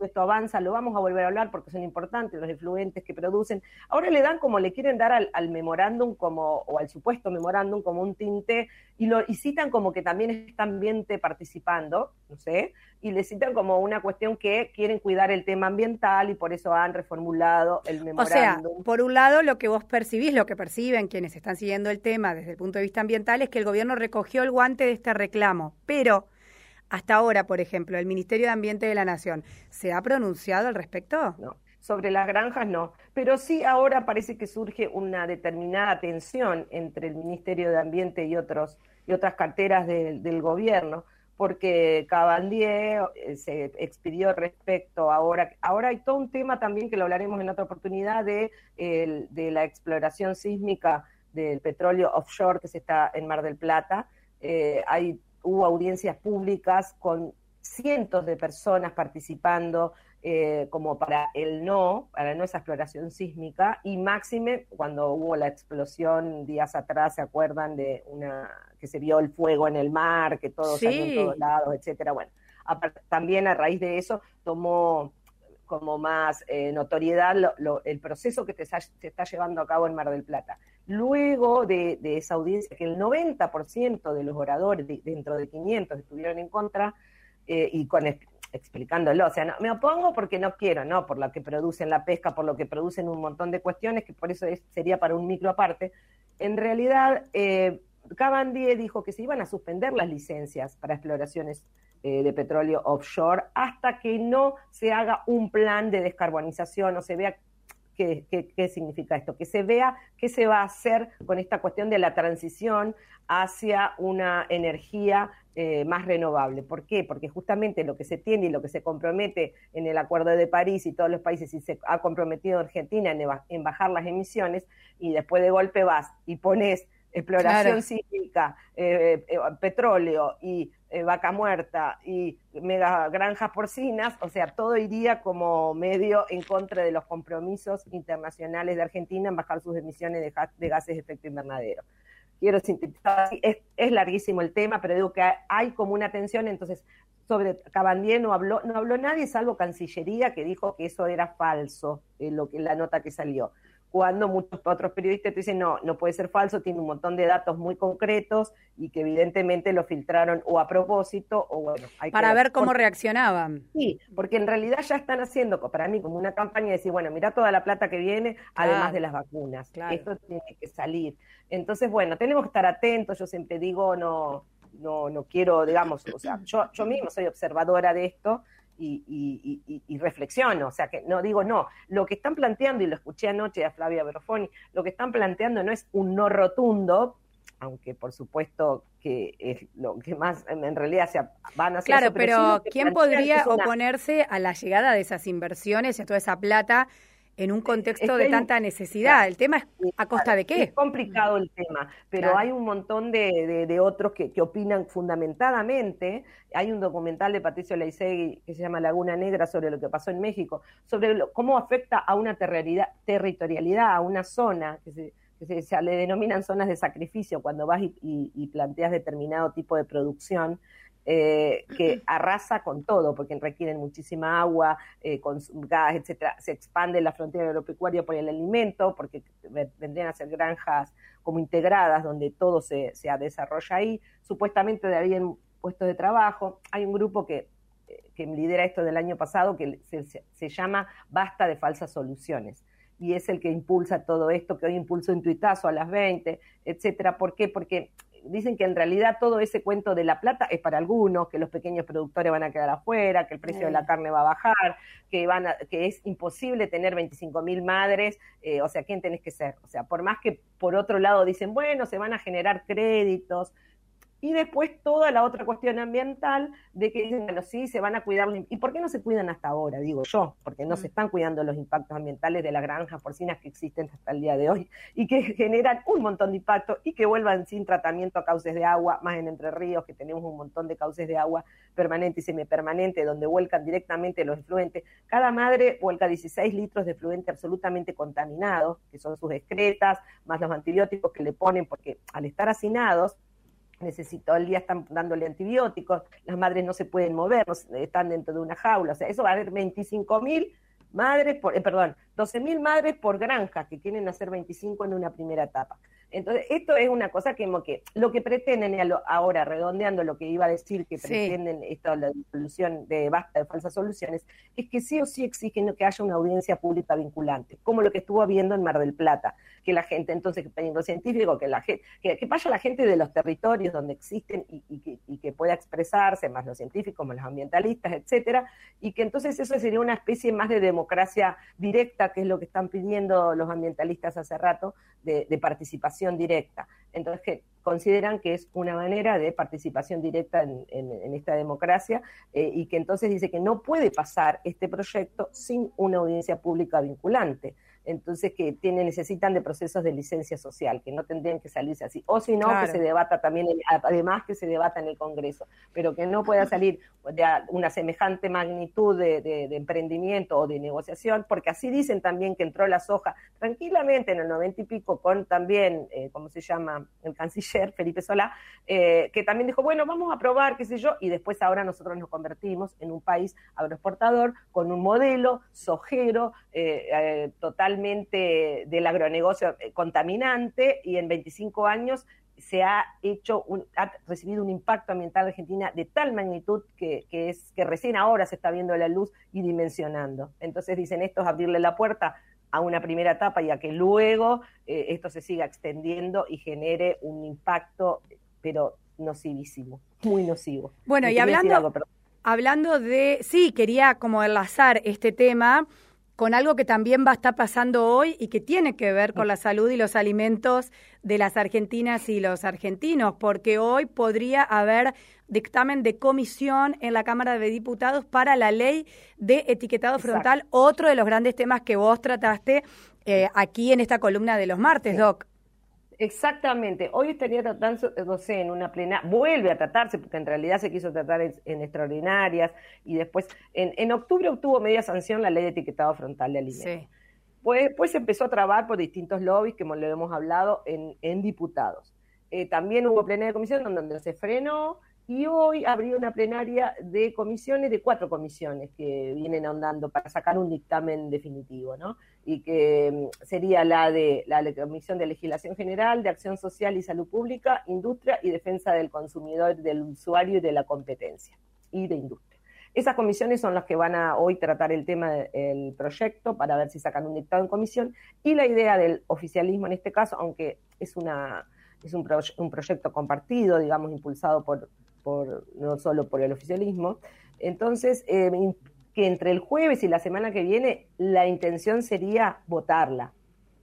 esto avanza, lo vamos a volver a hablar porque son importantes los efluentes que producen. Ahora le dan como le quieren dar al, memorándum como, o al supuesto memorándum como un tinte, y lo y citan como que también está ambiente participando, no sé, y le citan como una cuestión que quieren cuidar el tema ambiental y por eso han reformulado el memorándum. O sea, por un lado, lo que vos percibís, lo que perciben quienes están siguiendo el tema desde el punto de vista ambiental es que el gobierno recogió el guante de este reclamo, pero hasta ahora, por ejemplo, el Ministerio de Ambiente de la Nación, ¿se ha pronunciado al respecto? No, sobre las granjas no, pero sí ahora parece que surge una determinada tensión entre el Ministerio de Ambiente y otros y otras carteras del gobierno, porque Cabandier eh, se expidió respecto ahora, ahora hay todo un tema también que lo hablaremos en otra oportunidad de, la exploración sísmica del petróleo offshore que se está en Mar del Plata. Eh, hay hubo audiencias públicas con cientos de personas participando eh, como para el no, para no esa exploración sísmica, y máxime cuando hubo la explosión días atrás, ¿se acuerdan de una que se vio el fuego en el mar, que todo salió en todos lados, etcétera? Bueno, también a raíz de eso tomó como más eh, notoriedad el proceso que se está llevando a cabo en Mar del Plata. Luego de, esa audiencia, que el 90% de los oradores, dentro de 500, estuvieron en contra, eh, y con explicándolo, o sea, no, me opongo porque no quiero, no por lo que producen la pesca, por lo que producen un montón de cuestiones, que por eso sería para un micro aparte. En realidad, eh, Cabandie dijo que se iban a suspender las licencias para exploraciones eh, de petróleo offshore hasta que no se haga un plan de descarbonización o se vea qué, significa esto, que se vea qué se va a hacer con esta cuestión de la transición hacia una energía eh, más renovable. ¿Por qué? Porque justamente lo que se tiene y lo que se compromete en el Acuerdo de París y todos los países, y se ha comprometido Argentina en, bajar las emisiones, y después de golpe vas y pones exploración sísmica, eh, petróleo y eh, vaca muerta y mega granjas porcinas, o sea, todo iría como medio en contra de los compromisos internacionales de Argentina en bajar sus emisiones de, gases de efecto invernadero. Quiero sintetizar, es, es larguísimo el tema, pero digo que hay como una tensión, entonces sobre Cabandier no habló, no habló nadie, salvo Cancillería, que dijo que eso era falso, eh, lo que la nota que salió cuando muchos otros periodistas te dicen, no, no puede ser falso, tiene un montón de datos muy concretos y que evidentemente lo filtraron o a propósito o bueno. Hay Para ver cómo reaccionaban. Sí, porque en realidad ya están haciendo para mí como una campaña de decir, bueno, mira toda la plata que viene, además de las vacunas. Esto tiene que salir. Entonces, bueno, tenemos que estar atentos, yo siempre digo, no, no, no quiero, digamos, o sea, yo, yo mismo soy observadora de esto, y, y, reflexiono, o sea que no digo no, lo que están planteando, y lo escuché anoche a Flavia Berofoni, lo que están planteando no es un no rotundo, aunque por supuesto que es lo que más en realidad se van a hacer. Claro, pero, ¿quién podría oponerse a la llegada de esas inversiones y a toda esa plata en un contexto de tanta necesidad. El tema es a costa de qué. Es complicado el tema, pero hay un montón de, de, otros que, que, opinan fundamentadamente. Hay un documental de Patricio Leisegui que se llama Laguna Negra sobre lo que pasó en México, sobre cómo afecta a una territorialidad, a una zona que se, que se, le denominan zonas de sacrificio cuando vas y, y planteas determinado tipo de producción eh, que arrasa con todo, porque requieren muchísima agua, eh, gas, etcétera. Se expande la frontera agropecuaria por el alimento, porque vendrían a ser granjas como integradas, donde todo se, se desarrolla ahí. Supuestamente darían puestos de trabajo. Hay un grupo que, que lidera esto del año pasado que se, se llama Basta de Falsas Soluciones y es el que impulsa todo esto, que hoy impulsó un tuitazo a las 20, etcétera. ¿Por qué? Porque dicen que en realidad todo ese cuento de la plata es para algunos, que los pequeños productores van a quedar afuera, que el precio de la carne va a bajar, que van que es imposible tener 25 mil madres, eh, o sea, ¿quién tenés que ser? O sea, por más que por otro lado dicen, bueno, se van a generar créditos, y después toda la otra cuestión ambiental de que dicen, bueno, sí, se van a cuidar. ¿Y por qué no se cuidan hasta ahora? Digo yo, porque no se mm. están cuidando los impactos ambientales de las granjas porcinas que existen hasta el día de hoy y que generan un montón de impacto y que vuelvan sin tratamiento a cauces de agua, más en Entre Ríos, que tenemos un montón de cauces de agua permanente y semipermanente, donde vuelcan directamente los efluentes. Cada madre vuelca 16 litros de efluente absolutamente contaminados, que son sus excretas, más los antibióticos que le ponen, porque al estar hacinados, necesito, el día están dándole antibióticos, las madres no se pueden mover, están dentro de una jaula, o sea, eso va a haber 25 mil madres, por, eh, perdón, 12 mil madres por granja que quieren hacer 25 en una primera etapa. Entonces, esto es una cosa que, que lo que pretenden ahora, redondeando lo que iba a decir que pretenden esto, la solución de basta de falsas soluciones, es que sí o sí exigen que haya una audiencia pública vinculante, como lo que estuvo habiendo en Mar del Plata, que la gente, entonces, que científico, que la gente, que, vaya la gente de los territorios donde existen y, que, y, que, pueda expresarse, más los científicos, más los ambientalistas, etcétera, y que entonces eso sería una especie más de democracia directa, que es lo que están pidiendo los ambientalistas hace rato, de, participación directa. Entonces, que consideran que es una manera de participación directa en, esta democracia eh, y que entonces dice que no puede pasar este proyecto sin una audiencia pública vinculante. Entonces que tiene, necesitan de procesos de licencia social, que no tendrían que salirse así, o si no, que se debata también, además que se debata en el Congreso, pero que no pueda salir de una semejante magnitud de, emprendimiento o de negociación, porque así dicen también que entró la soja tranquilamente en el noventa y pico con también, eh, ¿cómo se llama?, el canciller Felipe Solá, eh, que también dijo, bueno, vamos a probar, qué sé yo, y después ahora nosotros nos convertimos en un país agroexportador con un modelo sojero, eh, eh total del agronegocio contaminante y en 25 años se ha hecho un, ha recibido un impacto ambiental en Argentina de tal magnitud que, es que recién ahora se está viendo la luz y dimensionando. Entonces dicen esto es abrirle la puerta a una primera etapa y a que luego eh, esto se siga extendiendo y genere un impacto, pero nocivísimo, muy nocivo. Bueno, y hablando, hablando de, sí, quería como enlazar este tema con algo que también va a estar pasando hoy y que tiene que ver con la salud y los alimentos de las argentinas y los argentinos, porque hoy podría haber dictamen de comisión en la Cámara de Diputados para la ley de etiquetado frontal, otro de los grandes temas que vos trataste eh, aquí en esta columna de los martes, Doc. Exactamente. Hoy estaría tratándose en una plena, vuelve a tratarse, porque en realidad se quiso tratar en, extraordinarias, y después, en, octubre obtuvo media sanción la ley de etiquetado frontal de alimentos. Pues, pues se empezó a trabar por distintos lobbies, que lo hemos hablado, en, diputados. Eh, también hubo plena de comisión donde se frenó, y hoy habría una plenaria de comisiones, de cuatro comisiones que vienen ahondando para sacar un dictamen definitivo, ¿no? Y que mm, sería la de la Comisión de Legislación General, de Acción Social y Salud Pública, Industria y Defensa del Consumidor, del Usuario y de la Competencia y de Industria. Esas comisiones son las que van a hoy tratar el tema del proyecto para ver si sacan un dictado en comisión y la idea del oficialismo en este caso, aunque es una es un, un proyecto compartido, digamos, impulsado por por, no solo por el oficialismo. Entonces, eh, que entre el jueves y la semana que viene la intención sería votarla.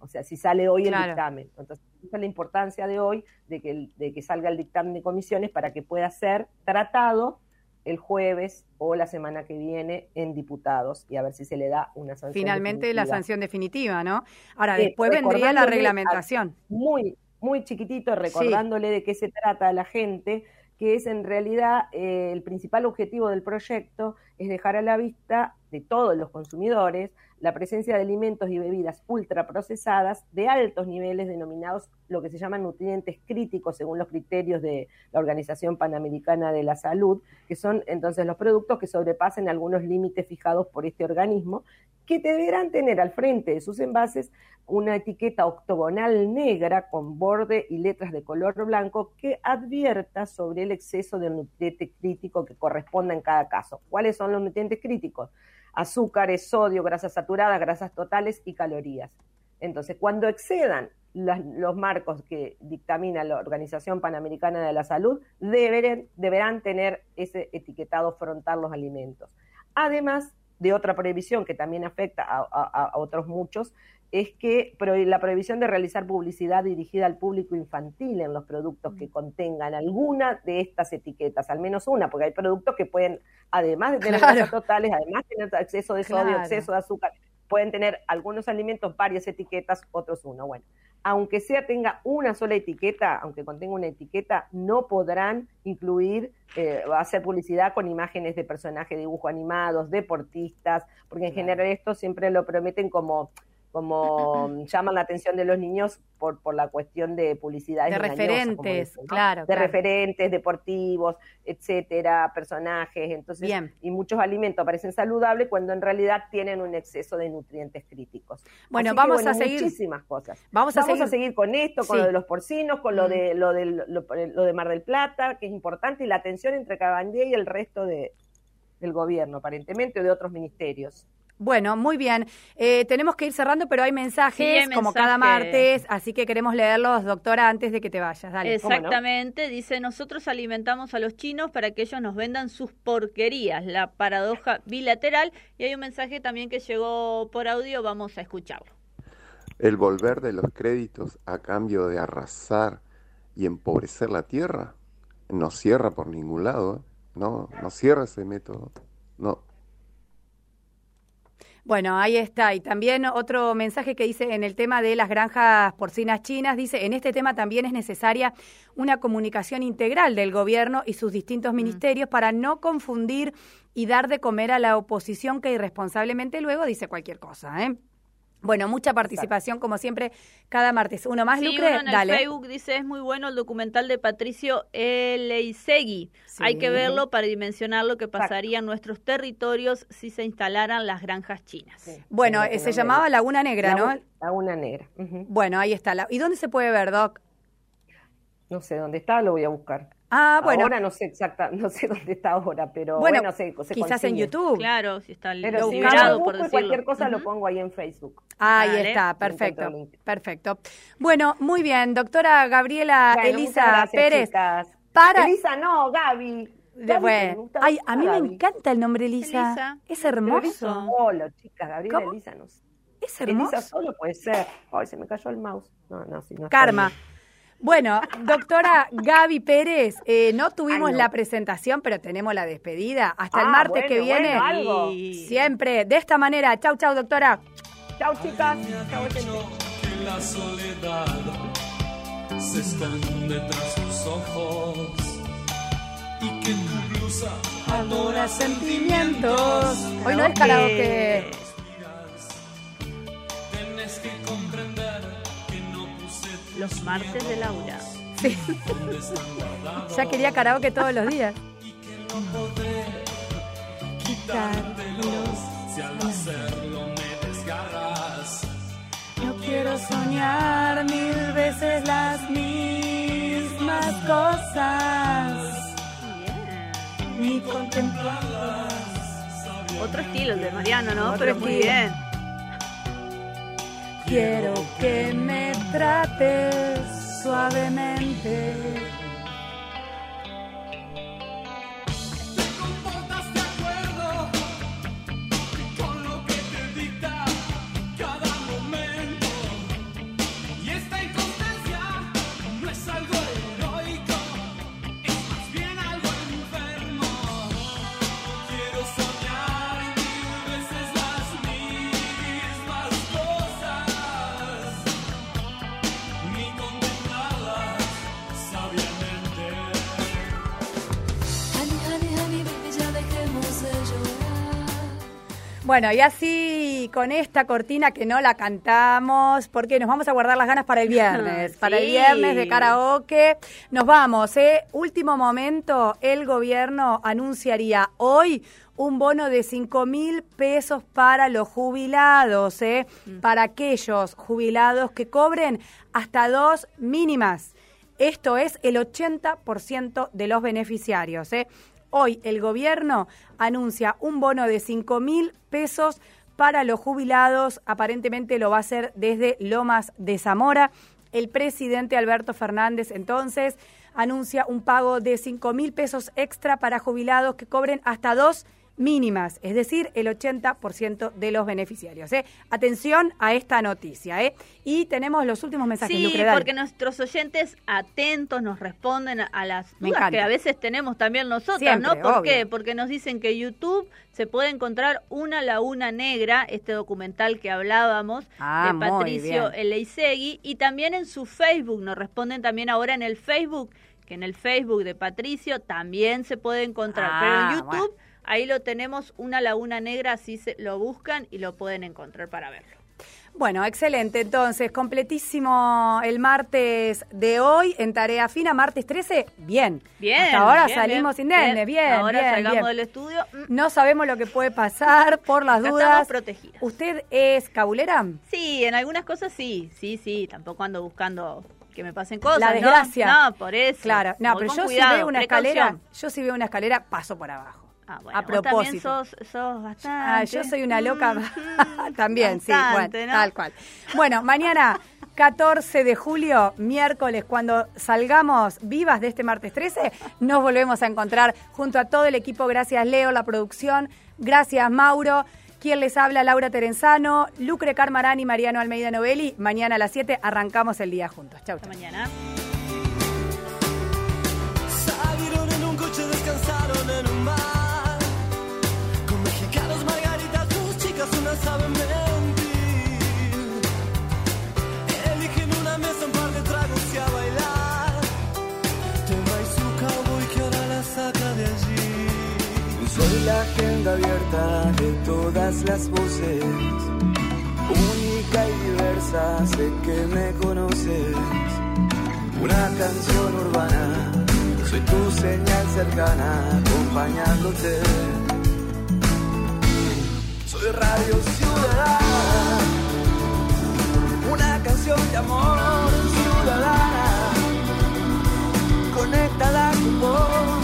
O sea, si sale hoy el dictamen. Entonces, esa es la importancia de hoy, de que, de que salga el dictamen de comisiones para que pueda ser tratado el jueves o la semana que viene en diputados y a ver si se le da una sanción. Finalmente la sanción definitiva, ¿no? Ahora, después vendría la reglamentación. muy, muy chiquitito, recordándole de qué se trata a la gente, que es en realidad eh, el principal objetivo del proyecto, es dejar a la vista de todos los consumidores la presencia de alimentos y bebidas ultraprocesadas de altos niveles denominados lo que se llaman nutrientes críticos según los criterios de la Organización Panamericana de la Salud, que son entonces los productos que sobrepasen algunos límites fijados por este organismo, que deberán tener al frente de sus envases una etiqueta octogonal negra con borde y letras de color blanco que advierta sobre el exceso del nutriente crítico que corresponda en cada caso. ¿Cuáles son los nutrientes críticos? Azúcares, sodio, grasas saturadas, grasas totales y calorías. Entonces, cuando excedan los marcos que dictamina la Organización Panamericana de la Salud, deberán tener ese etiquetado frontal los alimentos. Además de otra prohibición que también afecta a otros muchos, es que la prohibición de realizar publicidad dirigida al público infantil en los productos que mm. contengan alguna de estas etiquetas, al menos una, porque hay productos que pueden, además de tener claro. totales, además de tener exceso de sodio, exceso de azúcar, pueden tener algunos alimentos varias etiquetas, otros uno. Bueno, aunque sea tenga una sola etiqueta, aunque contenga una etiqueta, no podrán incluir, eh, hacer publicidad con imágenes de personajes, dibujos animados, deportistas, porque en general esto siempre lo prometen como como llaman la atención de los niños por, por la cuestión de publicidad. De referentes, claro. De referentes deportivos, etcétera, personajes, entonces, y muchos alimentos parecen saludables cuando en realidad tienen un exceso de nutrientes críticos. Bueno, vamos a seguir. Muchísimas cosas. Vamos, a, seguir... con esto, con lo de los porcinos, con lo, mm. de, lo, de, lo, de Mar del Plata, que es importante, y la tensión entre Cabandía y el resto de, del gobierno, aparentemente, o de otros ministerios. Bueno, muy bien. Eh, tenemos que ir cerrando, pero hay mensajes como cada martes, así que queremos leerlos, doctora, antes de que te vayas. Dale, Exactamente, dice, nosotros alimentamos a los chinos para que ellos nos vendan sus porquerías, la paradoja bilateral. Y hay un mensaje también que llegó por audio, vamos a escucharlo. El volver de los créditos a cambio de arrasar y empobrecer la tierra no cierra por ningún lado, ¿eh? no, no cierra ese método, no. Bueno, ahí está. Y también otro mensaje que dice en el tema de las granjas porcinas chinas, dice, en este tema también es necesaria una comunicación integral del gobierno y sus distintos mm. ministerios para no confundir y dar de comer a la oposición que irresponsablemente luego dice cualquier cosa. ¿eh? Bueno, mucha participación como siempre cada martes. Uno más, sí, Lucre, uno en Facebook dice es muy bueno el documental de Patricio Eleisegui. Hay que verlo para dimensionar lo que pasaría en nuestros territorios si se instalaran las granjas chinas. Bueno, se llamaba Laguna Negra, ¿no? Laguna Negra. Bueno, ahí está. ¿Y dónde se puede ver, Doc? No sé dónde está, lo voy a buscar. Ah, bueno. Ahora no sé exacta, no sé dónde está ahora, pero bueno, quizás en YouTube. Claro, si está pero si por cualquier cosa lo pongo ahí en Facebook. Ahí está, perfecto, perfecto. Bueno, muy bien, doctora Gabriela Elisa Pérez. Para... Elisa no, Gaby. bueno, ay, a mí me encanta el nombre Elisa. Es hermoso. Solo, chicas, Gabriela Elisa no. Es hermoso. Elisa solo puede ser. Ay, se me cayó el mouse. No, no, sí, no. Karma. Bueno, doctora Gaby Pérez, eh, no tuvimos la presentación, pero tenemos la despedida. Hasta el ah, martes que viene. Siempre, de esta manera. Chau, chau, doctora. Chau, chicas. Chau, que la soledad se esconde tras tus ojos y que tu blusa adora sentimientos. Hoy no es karaoke. Tienes que no los martes de Laura. Sí. ya quería karaoke todos los días. Y que no podré quitártelos si al hacerlo me desgarras. Yo quiero soñar mil veces las mismas cosas. Ni contemplarlas. Otro estilo de Mariano, ¿no? Pero es muy bien. Quiero que me trates suavemente Bueno, y así con esta cortina que no la cantamos, porque nos vamos a guardar las ganas para el viernes, para el viernes de karaoke. Nos vamos, ¿eh? Último momento, el gobierno anunciaría hoy un bono de 5 mil pesos para los jubilados, ¿eh? Mm. Para aquellos jubilados que cobren hasta dos mínimas. Esto es el 80% de los beneficiarios. ¿eh? Hoy el gobierno anuncia un bono de 5 mil pesos para los jubilados. Aparentemente lo va a hacer desde Lomas de Zamora. El presidente Alberto Fernández entonces anuncia un pago de 5 mil pesos extra para jubilados que cobren hasta dos mínimas, es decir, el 80% de los beneficiarios. ¿eh? Atención a esta noticia. ¿eh? Y tenemos los últimos mensajes. Sí, porque nuestros oyentes atentos nos responden a las dudas que a veces tenemos también nosotros, ¿no? ¿Por qué? Porque nos dicen que YouTube se puede encontrar Una Laguna Negra, este documental que hablábamos ah, de Patricio Eleisegui, y también en su Facebook, nos responden también ahora en el Facebook, que en el Facebook de Patricio también se puede encontrar, pero en ah, YouTube... Ahí lo tenemos, una laguna negra, así se lo buscan y lo pueden encontrar para verlo. Bueno, excelente. Entonces, completísimo el martes de hoy en Tarea Fina, martes 13. Bien. Bien. Hasta ahora salimos sin Bien. bien. Ahora bien, salgamos del estudio. Mm. No sabemos lo que puede pasar por las dudas. Estamos protegidas. ¿Usted es cabulera? Sí, en algunas cosas sí. Sí, sí. Tampoco ando buscando que me pasen cosas. La desgracia. No, por eso. Claro. No, pero yo si veo una escalera, yo si veo una escalera, paso por abajo. Ah, a propósito. Vos también sos, bastante. Ah, yo soy una loca. también, sí, bueno, tal cual. Bueno, mañana 14 de julio, miércoles, cuando salgamos vivas de este martes 13, nos volvemos a encontrar junto a todo el equipo. Gracias, Leo, la producción. Gracias, Mauro. Quien les habla, Laura Terenzano, Lucre Carmarán y Mariano Almeida Novelli. Mañana a las 7 arrancamos el día juntos. Chau, chau. mañana. La agenda abierta de todas las voces. Única y diversa, sé que me conoces. Una canción urbana, soy tu señal cercana, acompañándote de Radio Ciudadana. Una canción de amor ciudadana. Conéctala con vos.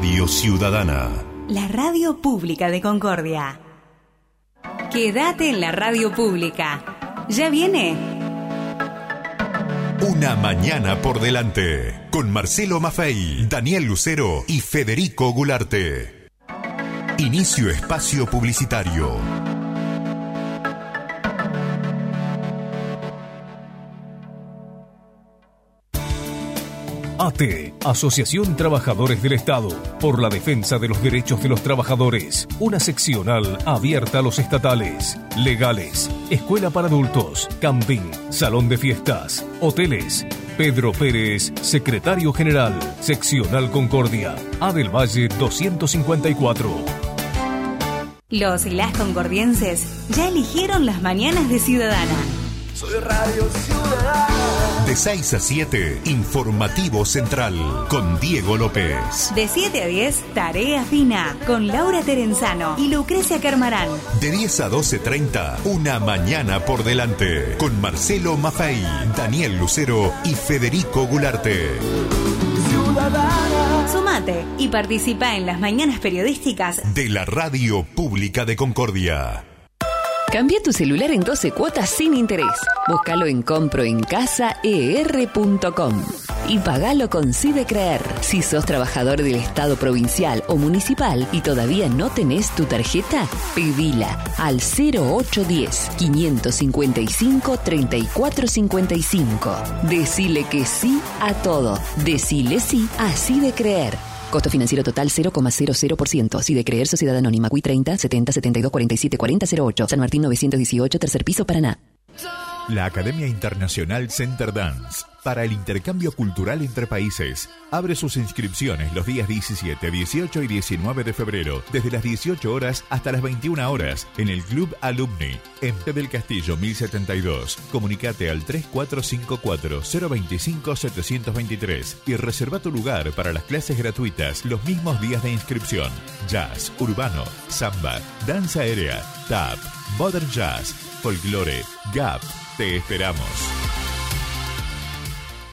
Radio Ciudadana. La radio pública de Concordia. Quédate en la radio pública. Ya viene. Una mañana por delante. Con Marcelo Maffei, Daniel Lucero y Federico Gularte. Inicio espacio publicitario. Asociación Trabajadores del Estado, por la defensa de los derechos de los trabajadores. Una seccional abierta a los estatales, legales, escuela para adultos, camping, salón de fiestas, hoteles. Pedro Pérez, secretario general, seccional Concordia, A del Valle 254. Los y las concordienses ya eligieron las mañanas de Ciudadana. Soy Radio Ciudadana. De 6 a 7, Informativo Central, con Diego López. De 7 a 10, Tarea Fina, con Laura Terenzano y Lucrecia Carmarán. De 10 a 12.30, Una Mañana por Delante, con Marcelo Maffei, Daniel Lucero y Federico Gularte. Sumate y participa en las mañanas periodísticas de la Radio Pública de Concordia. Cambia tu celular en 12 cuotas sin interés. Búscalo en comproencasaer.com y pagalo con de Creer. Si sos trabajador del Estado provincial o municipal y todavía no tenés tu tarjeta, pedila al 0810 555 3455. Decile que sí a todo. Decile sí así de creer. Costo financiero total 0,00%. Si de creer Sociedad Anónima, WI 30 70 72 47 40 08. San Martín 918, tercer piso, Paraná. La Academia Internacional Center Dance para el intercambio cultural entre países abre sus inscripciones los días 17, 18 y 19 de febrero, desde las 18 horas hasta las 21 horas, en el Club Alumni, en P del Castillo 1072. Comunicate al 3454-025-723 y reserva tu lugar para las clases gratuitas los mismos días de inscripción. Jazz, urbano, samba, danza aérea, tap, modern jazz, folklore, gap te esperamos.